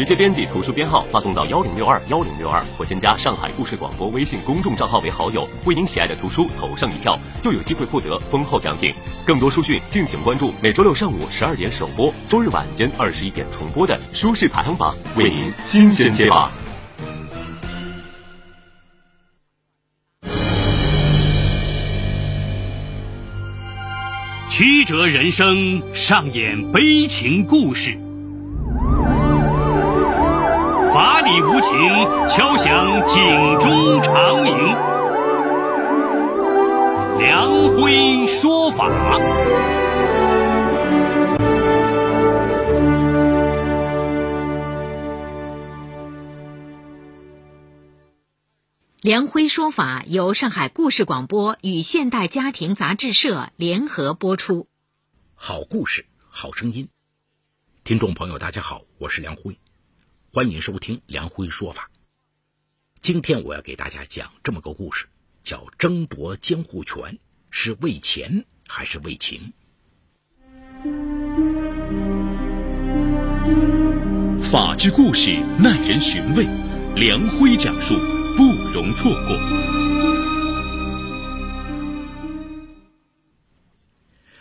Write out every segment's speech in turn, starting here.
直接编辑图书编号发送到幺零六二幺零六二，或添加上海故事广播微信公众账号为好友，为您喜爱的图书投上一票，就有机会获得丰厚奖品。更多书讯，敬请关注每周六上午十二点首播，周日晚间二十一点重播的《书市排行榜》，为您新鲜揭榜。曲折人生，上演悲情故事；法理无情，敲响警钟长鸣。梁辉说法。梁辉说法由上海故事广播与现代家庭杂志社联合播出。好故事，好声音。听众朋友，大家好，我是梁辉，欢迎收听梁辉说法。今天我要给大家讲这么个故事，叫争夺监护权是为钱还是为情？法治故事耐人寻味，梁辉讲述。不容错过。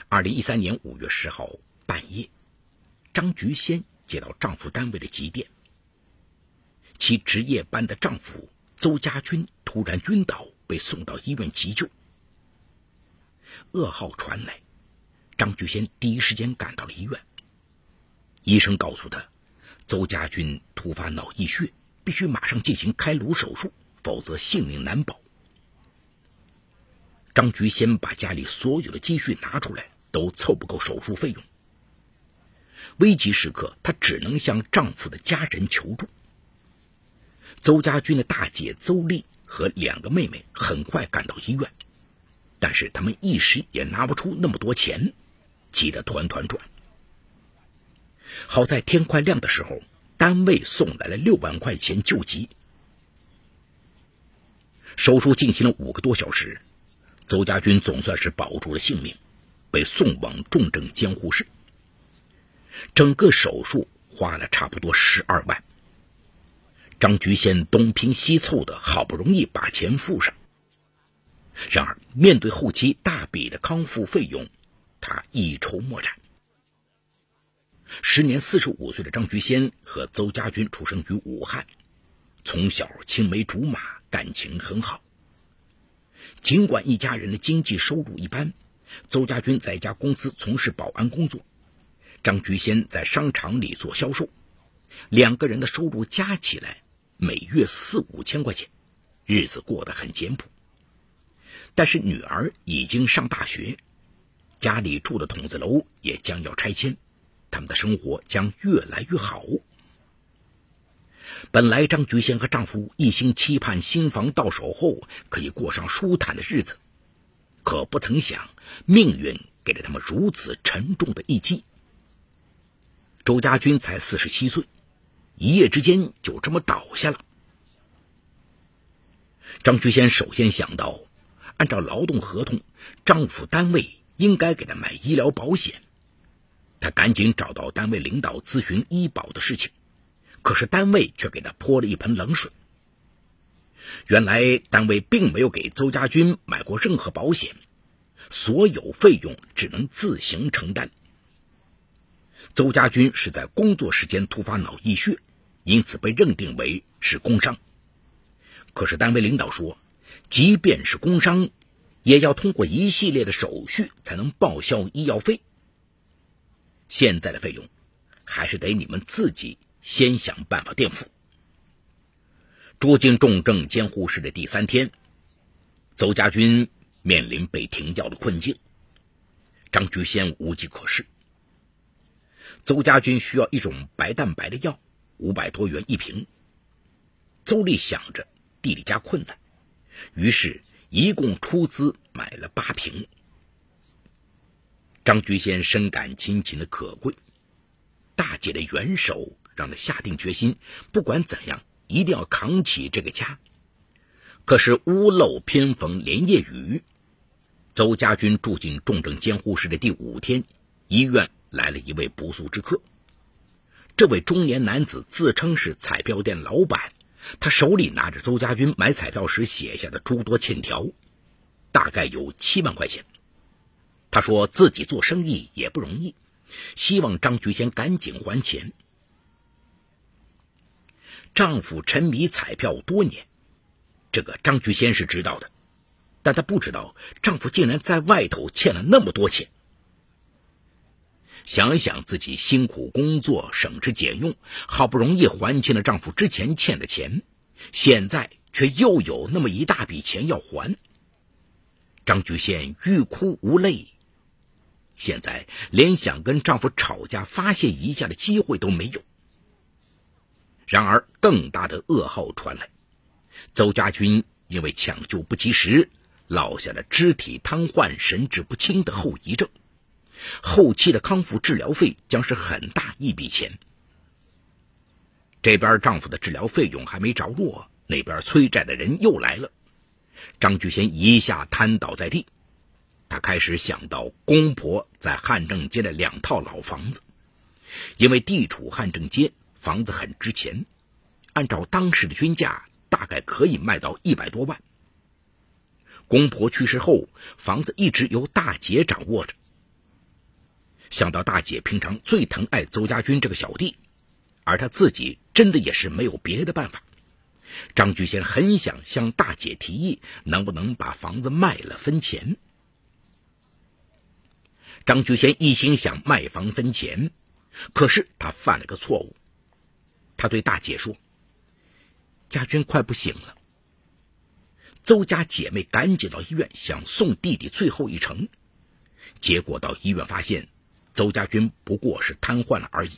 二零一三年五月十号半夜，张菊仙接到丈夫单位的急电，其值夜班的丈夫邹家军突然晕倒，被送到医院急救。噩耗传来，张菊仙第一时间赶到了医院。医生告诉她，邹家军突发脑溢血，必须马上进行开颅手术。否则性命难保。张菊仙把家里所有的积蓄拿出来，都凑不够手术费用。危急时刻，她只能向丈夫的家人求助。邹家军的大姐邹丽和两个妹妹很快赶到医院，但是他们一时也拿不出那么多钱，急得团团转。好在天快亮的时候，单位送来了六万块钱救急。手术进行了五个多小时，邹家军总算是保住了性命，被送往重症监护室。整个手术花了差不多十二万。张菊仙东拼西凑的，好不容易把钱付上。然而，面对后期大笔的康复费用，他一筹莫展。时年四十五岁的张菊仙和邹家军出生于武汉，从小青梅竹马。感情很好。尽管一家人的经济收入一般，邹家军在一家公司从事保安工作，张菊仙在商场里做销售，两个人的收入加起来每月四五千块钱，日子过得很简朴。但是女儿已经上大学，家里住的筒子楼也将要拆迁，他们的生活将越来越好。本来张菊仙和丈夫一心期盼新房到手后可以过上舒坦的日子，可不曾想命运给了他们如此沉重的一击。周家军才四十七岁，一夜之间就这么倒下了。张菊仙首先想到，按照劳动合同，丈夫单位应该给她买医疗保险，她赶紧找到单位领导咨询医保的事情。可是单位却给他泼了一盆冷水。原来单位并没有给邹家军买过任何保险，所有费用只能自行承担。邹家军是在工作时间突发脑溢血，因此被认定为是工伤。可是单位领导说，即便是工伤，也要通过一系列的手续才能报销医药费。现在的费用，还是得你们自己。先想办法垫付。住进重症监护室的第三天，邹家军面临被停药的困境，张菊仙无计可施。邹家军需要一种白蛋白的药，五百多元一瓶。邹丽想着弟弟家困难，于是一共出资买了八瓶。张菊仙深感亲情的可贵，大姐的援手。让她下定决心，不管怎样，一定要扛起这个家。可是屋漏偏逢连夜雨，邹家军住进重症监护室的第五天，医院来了一位不速之客。这位中年男子自称是彩票店老板，他手里拿着邹家军买彩票时写下的诸多欠条，大概有七万块钱。他说自己做生意也不容易，希望张菊仙赶紧还钱。丈夫沉迷彩票多年，这个张菊仙是知道的，但她不知道丈夫竟然在外头欠了那么多钱。想想自己辛苦工作、省吃俭用，好不容易还清了丈夫之前欠的钱，现在却又有那么一大笔钱要还，张菊仙欲哭无泪。现在连想跟丈夫吵架发泄一下的机会都没有。然而，更大的噩耗传来：邹家军因为抢救不及时，落下了肢体瘫痪、神志不清的后遗症。后期的康复治疗费将是很大一笔钱。这边丈夫的治疗费用还没着落，那边催债的人又来了。张菊仙一下瘫倒在地，她开始想到公婆在汉正街的两套老房子，因为地处汉正街。房子很值钱，按照当时的均价，大概可以卖到一百多万。公婆去世后，房子一直由大姐掌握着。想到大姐平常最疼爱邹家军这个小弟，而他自己真的也是没有别的办法，张菊仙很想向大姐提议，能不能把房子卖了分钱。张菊仙一心想卖房分钱，可是他犯了个错误。他对大姐说：“家军快不行了。”邹家姐妹赶紧到医院，想送弟弟最后一程。结果到医院发现，邹家军不过是瘫痪了而已。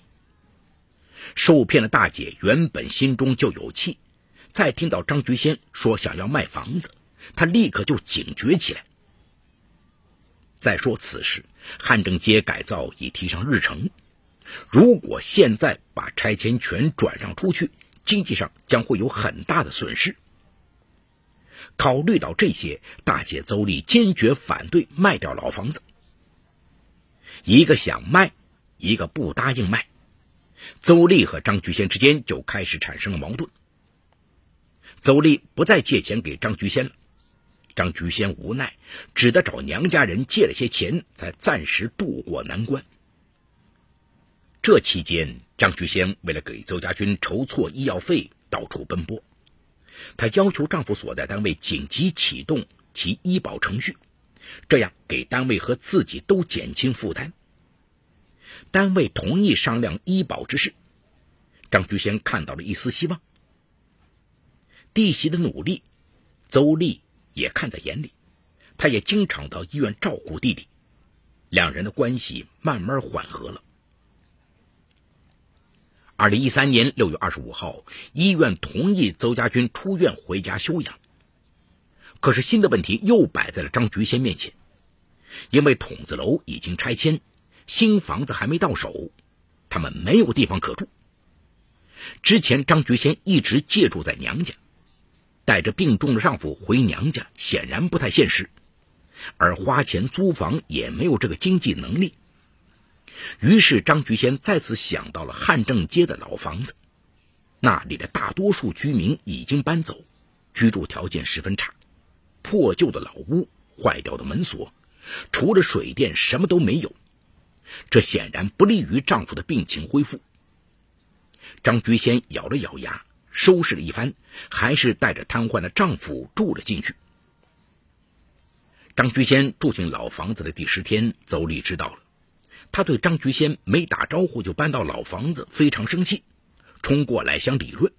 受骗的大姐原本心中就有气，再听到张菊仙说想要卖房子，她立刻就警觉起来。再说此事，汉正街改造已提上日程。如果现在把拆迁权转让出去，经济上将会有很大的损失。考虑到这些，大姐邹丽坚决反对卖掉老房子。一个想卖，一个不答应卖，邹丽和张菊仙之间就开始产生了矛盾。邹丽不再借钱给张菊仙了，张菊仙无奈，只得找娘家人借了些钱，才暂时渡过难关。这期间，张菊仙为了给邹家军筹措医药费，到处奔波。她要求丈夫所在单位紧急启动其医保程序，这样给单位和自己都减轻负担。单位同意商量医保之事，张菊仙看到了一丝希望。弟媳的努力，邹丽也看在眼里，她也经常到医院照顾弟弟，两人的关系慢慢缓和了。二零一三年六月二十五号，医院同意邹家军出院回家休养。可是新的问题又摆在了张菊仙面前，因为筒子楼已经拆迁，新房子还没到手，他们没有地方可住。之前张菊仙一直借住在娘家，带着病重的丈夫回娘家显然不太现实，而花钱租房也没有这个经济能力。于是，张菊仙再次想到了汉正街的老房子，那里的大多数居民已经搬走，居住条件十分差，破旧的老屋、坏掉的门锁，除了水电什么都没有，这显然不利于丈夫的病情恢复。张菊仙咬了咬牙，收拾了一番，还是带着瘫痪的丈夫住了进去。张菊仙住进老房子的第十天，邹丽知道了。他对张菊仙没打招呼就搬到老房子，非常生气，冲过来想理论。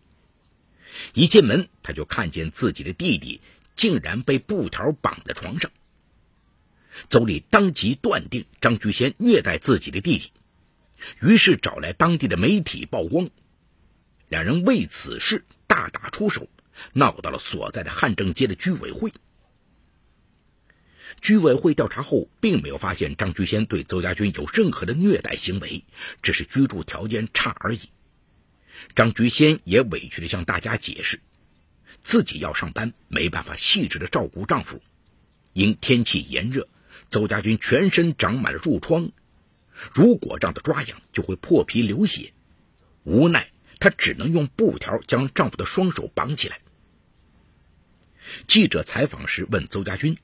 一进门，他就看见自己的弟弟竟然被布条绑在床上。邹丽当即断定张菊仙虐待自己的弟弟，于是找来当地的媒体曝光。两人为此事大打出手，闹到了所在的汉正街的居委会。居委会调查后，并没有发现张菊仙对邹家军有任何的虐待行为，只是居住条件差而已。张菊仙也委屈地向大家解释，自己要上班，没办法细致的照顾丈夫。因天气炎热，邹家军全身长满了褥疮，如果让他抓痒，就会破皮流血。无奈，她只能用布条将丈夫的双手绑起来。记者采访时问邹家军：“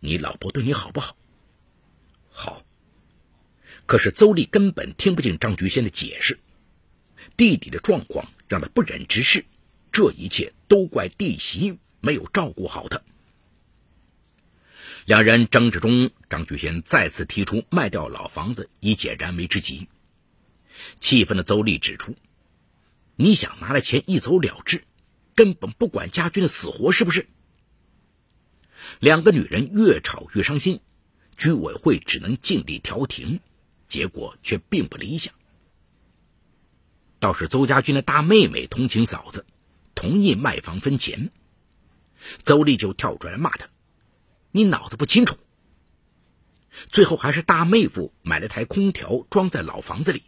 你老婆对你好不好？”“好。”可是邹丽根本听不进张菊仙的解释。弟弟的状况让她不忍直视，这一切都怪弟媳没有照顾好他。两人争执中，张菊仙再次提出卖掉老房子以解燃眉之急。气愤的邹丽指出：“你想拿了钱一走了之，根本不管家军的死活，是不是？”两个女人越吵越伤心，居委会只能尽力调停，结果却并不理想。倒是邹家军的大妹妹同情嫂子，同意卖房分钱，邹丽就跳出来骂他：“你脑子不清楚！”最后还是大妹夫买了台空调装在老房子里。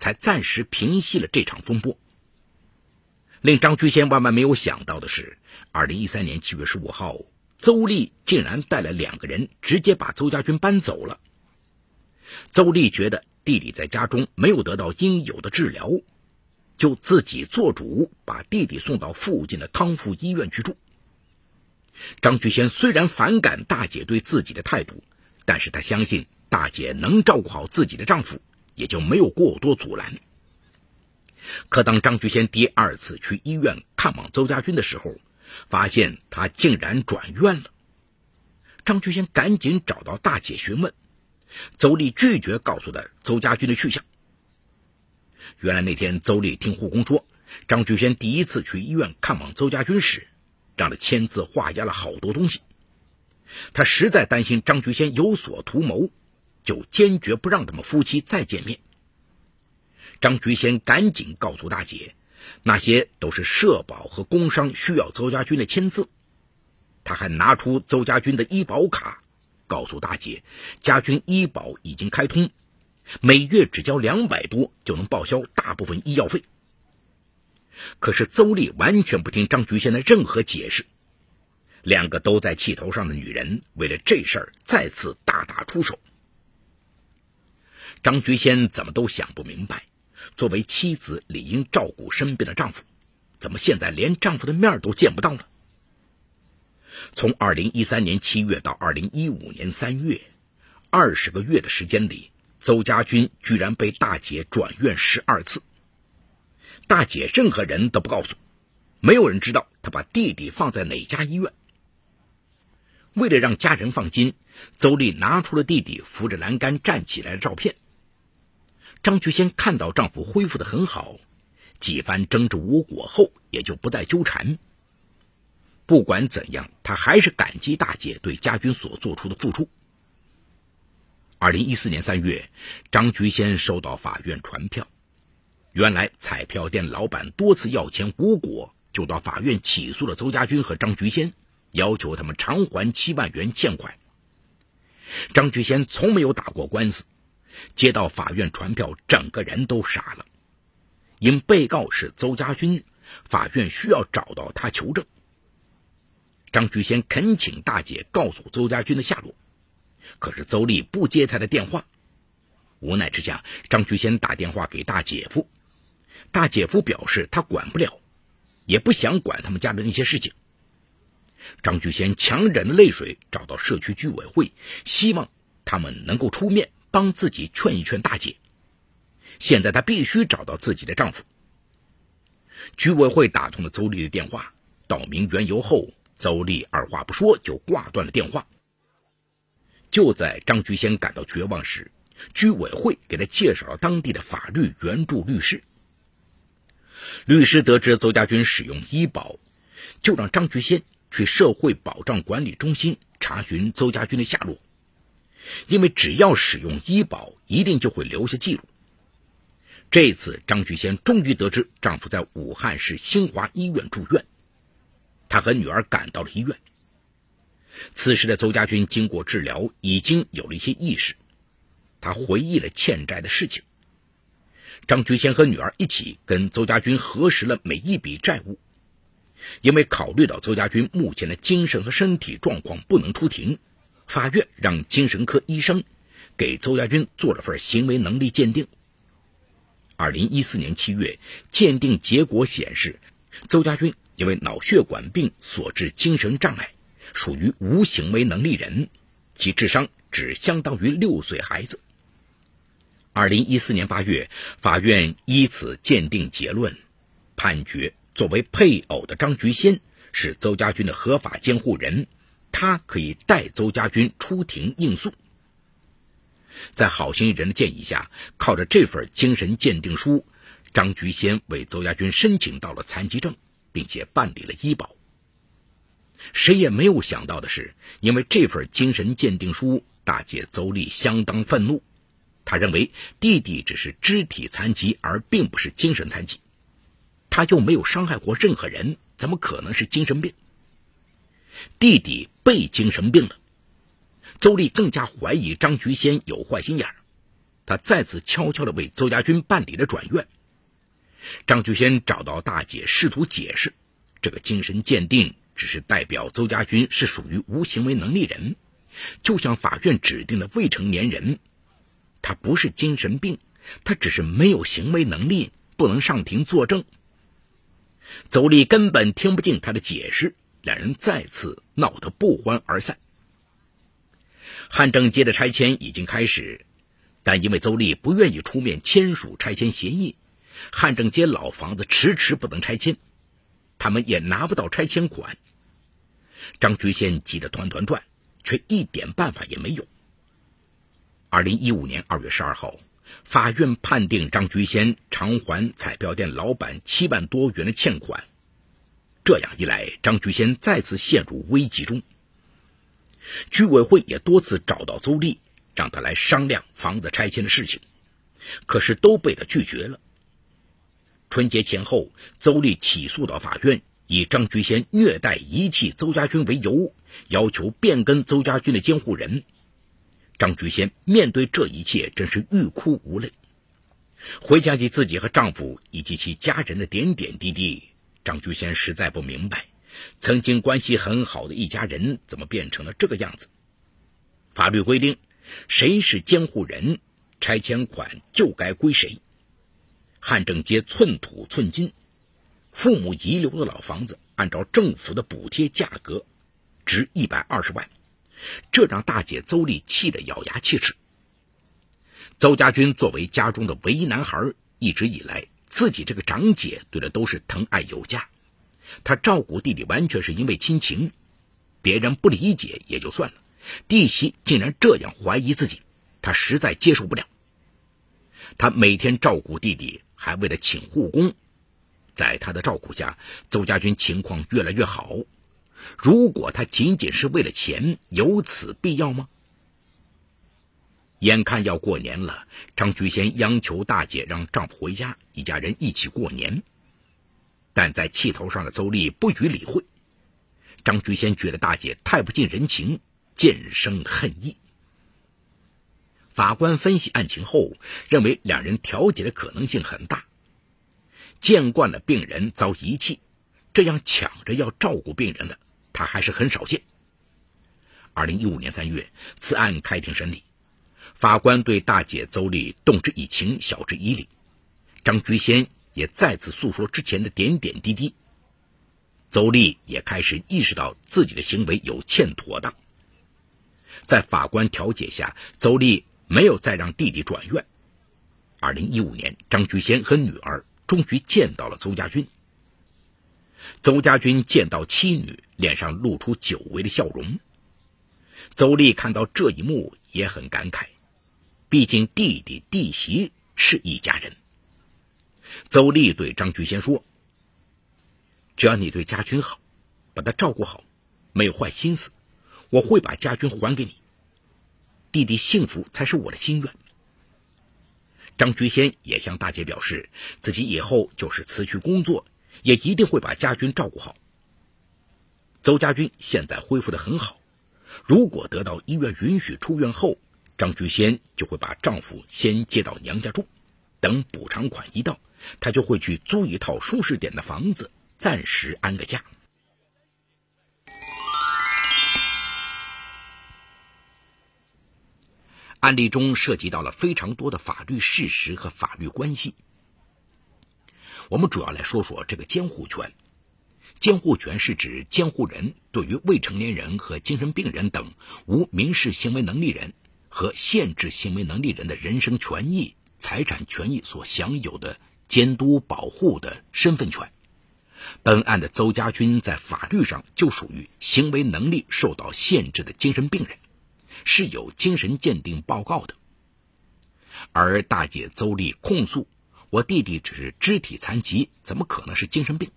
才暂时平息了这场风波。令张居先万万没有想到的是，二零一三年七月十五号，邹丽竟然带了两个人，直接把邹家军搬走了。邹丽觉得弟弟在家中没有得到应有的治疗，就自己做主把弟弟送到附近的康复医院去住。张菊仙虽然反感大姐对自己的态度，但是她相信大姐能照顾好自己的丈夫。也就没有过多阻拦。可当张菊仙第二次去医院看望邹家军的时候，发现他竟然转院了。张菊仙赶紧找到大姐询问，邹丽拒绝告诉他邹家军的去向。原来那天邹丽听护工说，张菊仙第一次去医院看望邹家军时，让他签字画押了好多东西。他实在担心张菊仙有所图谋。就坚决不让他们夫妻再见面。张菊仙赶紧告诉大姐，那些都是社保和工伤需要邹家军的签字。他还拿出邹家军的医保卡，告诉大姐，家军医保已经开通，每月只交两百多就能报销大部分医药费。可是邹丽完全不听张菊仙的任何解释，两个都在气头上的女人为了这事儿再次大打出手。张菊仙怎么都想不明白，作为妻子理应照顾身边的丈夫，怎么现在连丈夫的面都见不到了？从二零一三年七月到二零一五年三月，二十个月的时间里，邹家军居然被大姐转院十二次。大姐任何人都不告诉，没有人知道她把弟弟放在哪家医院。为了让家人放心，邹丽拿出了弟弟扶着栏杆站起来的照片。张菊仙看到丈夫恢复的很好，几番争执无果后，也就不再纠缠。不管怎样，她还是感激大姐对家军所做出的付出。二零一四年三月，张菊仙收到法院传票，原来彩票店老板多次要钱无果，就到法院起诉了邹家军和张菊仙，要求他们偿还七万元欠款。张菊仙从没有打过官司。接到法院传票，整个人都傻了。因被告是邹家军，法院需要找到他求证。张菊仙恳请大姐告诉邹家军的下落，可是邹丽不接他的电话。无奈之下，张菊仙打电话给大姐夫，大姐夫表示他管不了，也不想管他们家的那些事情。张菊仙强忍着泪水找到社区居委会，希望他们能够出面。帮自己劝一劝大姐。现在她必须找到自己的丈夫。居委会打通了邹丽的电话，道明缘由后，邹丽二话不说就挂断了电话。就在张菊仙感到绝望时，居委会给他介绍了当地的法律援助律师。律师得知邹家军使用医保，就让张菊仙去社会保障管理中心查询邹家军的下落。因为只要使用医保，一定就会留下记录。这次张菊仙终于得知丈夫在武汉市新华医院住院，她和女儿赶到了医院。此时的邹家军经过治疗，已经有了一些意识。他回忆了欠债的事情。张菊仙和女儿一起跟邹家军核实了每一笔债务。因为考虑到邹家军目前的精神和身体状况不能出庭。法院让精神科医生给邹家军做了份行为能力鉴定。二零一四年七月，鉴定结果显示，邹家军因为脑血管病所致精神障碍，属于无行为能力人，其智商只相当于六岁孩子。二零一四年八月，法院依此鉴定结论，判决作为配偶的张菊仙是邹家军的合法监护人，他可以代邹家军出庭应诉。在好心人的建议下，靠着这份精神鉴定书，张菊仙为邹家军申请到了残疾证，并且办理了医保。谁也没有想到的是，因为这份精神鉴定书，大姐邹丽相当愤怒。她认为弟弟只是肢体残疾，而并不是精神残疾。他又没有伤害过任何人，怎么可能是精神病？弟弟被精神病了。邹丽更加怀疑张菊仙有坏心眼儿，她再次悄悄地为邹家军办理了转院。张菊仙找到大姐，试图解释，这个精神鉴定只是代表邹家军是属于无行为能力人，就像法院指定的未成年人，他不是精神病，他只是没有行为能力，不能上庭作证。邹丽根本听不进他的解释，两人再次闹得不欢而散。汉正街的拆迁已经开始，但因为邹丽不愿意出面签署拆迁协议，汉正街老房子迟迟不能拆迁，他们也拿不到拆迁款。张菊仙急得团团转，却一点办法也没有。二零一五年二月十二号，法院判定张菊仙偿还彩票店老板七万多元的欠款。这样一来，张菊仙再次陷入危机中。居委会也多次找到邹丽，让他来商量房子拆迁的事情，可是都被他拒绝了。春节前后，邹丽起诉到法院，以张菊仙虐待遗弃邹家军为由，要求变更邹家军的监护人。张菊仙面对这一切，真是欲哭无泪。回想起自己和丈夫以及其家人的点点滴滴，张菊仙实在不明白。曾经关系很好的一家人，怎么变成了这个样子？法律规定，谁是监护人，拆迁款就该归谁。汉正街寸土寸金，父母遗留的老房子，按照政府的补贴价格，值一百二十万，这让大姐邹丽气得咬牙切齿。邹家军作为家中的唯一男孩，一直以来，自己这个长姐对的都是疼爱有加。他照顾弟弟完全是因为亲情，别人不理解也就算了，弟媳竟然这样怀疑自己，他实在接受不了。他每天照顾弟弟，还为了请护工，在他的照顾下，邹家军情况越来越好。如果他仅仅是为了钱，有此必要吗？眼看要过年了，张菊仙央求大姐让丈夫回家，一家人一起过年。但在气头上的邹丽不予理会，张菊仙觉得大姐太不近人情，渐生恨意。法官分析案情后，认为两人调解的可能性很大。见惯了病人遭遗弃，这样抢着要照顾病人的，他还是很少见。二零一五年三月，此案开庭审理，法官对大姐邹丽动之以情，晓之以理。张菊仙。也再次诉说之前的点点滴滴。邹丽也开始意识到自己的行为有欠妥当。在法官调解下，邹丽没有再让弟弟转院。二零一五年，张菊仙和女儿终于见到了邹家军。邹家军见到妻女，脸上露出久违的笑容。邹丽看到这一幕也很感慨，毕竟弟弟弟媳是一家人。邹丽对张菊仙说：“只要你对家军好，把他照顾好，没有坏心思，我会把家军还给你。弟弟幸福才是我的心愿。”张菊仙也向大姐表示，自己以后就是辞去工作，也一定会把家军照顾好。邹家军现在恢复的很好，如果得到医院允许出院后，张菊仙就会把丈夫先接到娘家住，等补偿款一到。她就会去租一套舒适点的房子，暂时安个家。案例中涉及到了非常多的法律事实和法律关系，我们主要来说说这个监护权。监护权是指监护人对于未成年人和精神病人等无民事行为能力人和限制行为能力人的人身权益、财产权益所享有的监督保护的身份权。本案的邹家军在法律上就属于行为能力受到限制的精神病人，是有精神鉴定报告的。而大姐邹丽控诉我弟弟只是肢体残疾，怎么可能是精神病？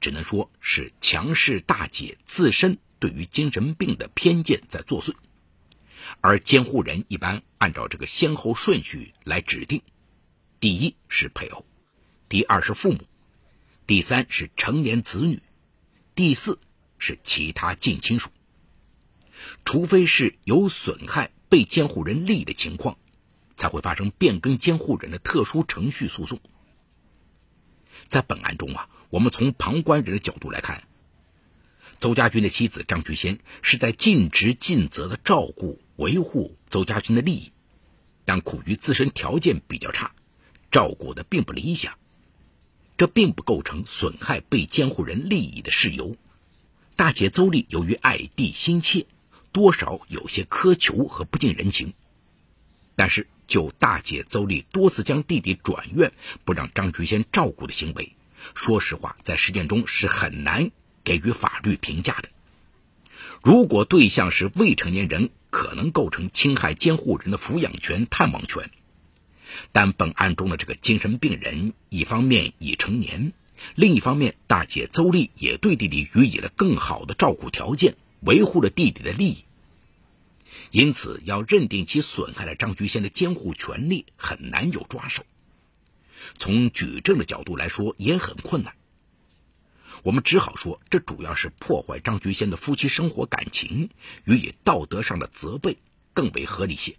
只能说是强势大姐自身对于精神病的偏见在作祟，而监护人一般按照这个先后顺序来指定：第一是配偶，第二是父母，第三是成年子女，第四是其他近亲属。除非是有损害被监护人利益的情况，才会发生变更监护人的特殊程序诉讼。在本案中啊。我们从旁观人的角度来看，邹家军的妻子张菊仙是在尽职尽责的照顾维护邹家军的利益，但苦于自身条件比较差，照顾的并不理想，这并不构成损害被监护人利益的事由。大姐邹丽由于爱弟心切，多少有些苛求和不近人情，但是就大姐邹丽多次将弟弟转院，不让张菊仙照顾的行为。说实话，在实践中是很难给予法律评价的。如果对象是未成年人，可能构成侵害监护人的抚养权、探望权。但本案中的这个精神病人，一方面已成年，另一方面大姐邹丽也对弟弟予以了更好的照顾条件，维护了弟弟的利益。因此，要认定其损害了张菊仙的监护权利，很难有抓手。从举证的角度来说也很困难，我们只好说这主要是破坏张菊仙的夫妻生活感情，予以道德上的责备更为合理些。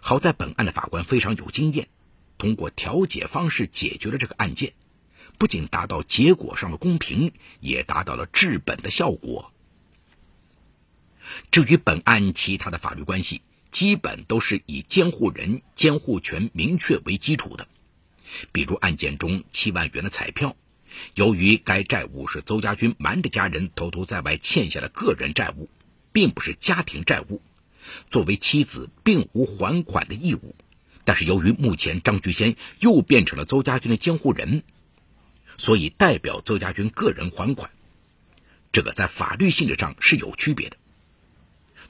好在本案的法官非常有经验，通过调解方式解决了这个案件，不仅达到结果上的公平，也达到了治本的效果。至于本案其他的法律关系，基本都是以监护人监护权明确为基础的。比如案件中七万元的彩票，由于该债务是邹家军瞒着家人偷偷在外欠下的个人债务，并不是家庭债务，作为妻子并无还款的义务。但是由于目前张菊仙又变成了邹家军的监护人，所以代表邹家军个人还款，这个在法律性质上是有区别的。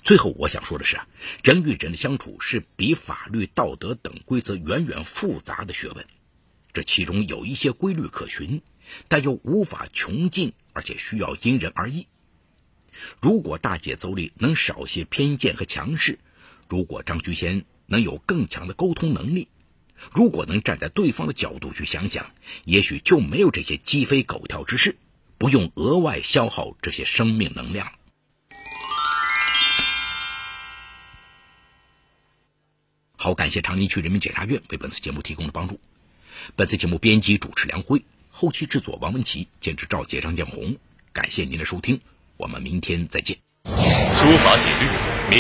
最后我想说的是啊，人与人的相处是比法律、道德等规则远远复杂的学问。这其中有一些规律可循，但又无法穷尽，而且需要因人而异。如果大姐邹丽能少些偏见和强势，如果张居先能有更强的沟通能力，如果能站在对方的角度去想想，也许就没有这些鸡飞狗跳之事，不用额外消耗这些生命能量。好，感谢长宁区人民检察院为本次节目提供的帮助。本次节目编辑主持梁辉，后期制作王文琪，监制赵杰、张建红。感谢您的收听，我们明天再见。书法解律。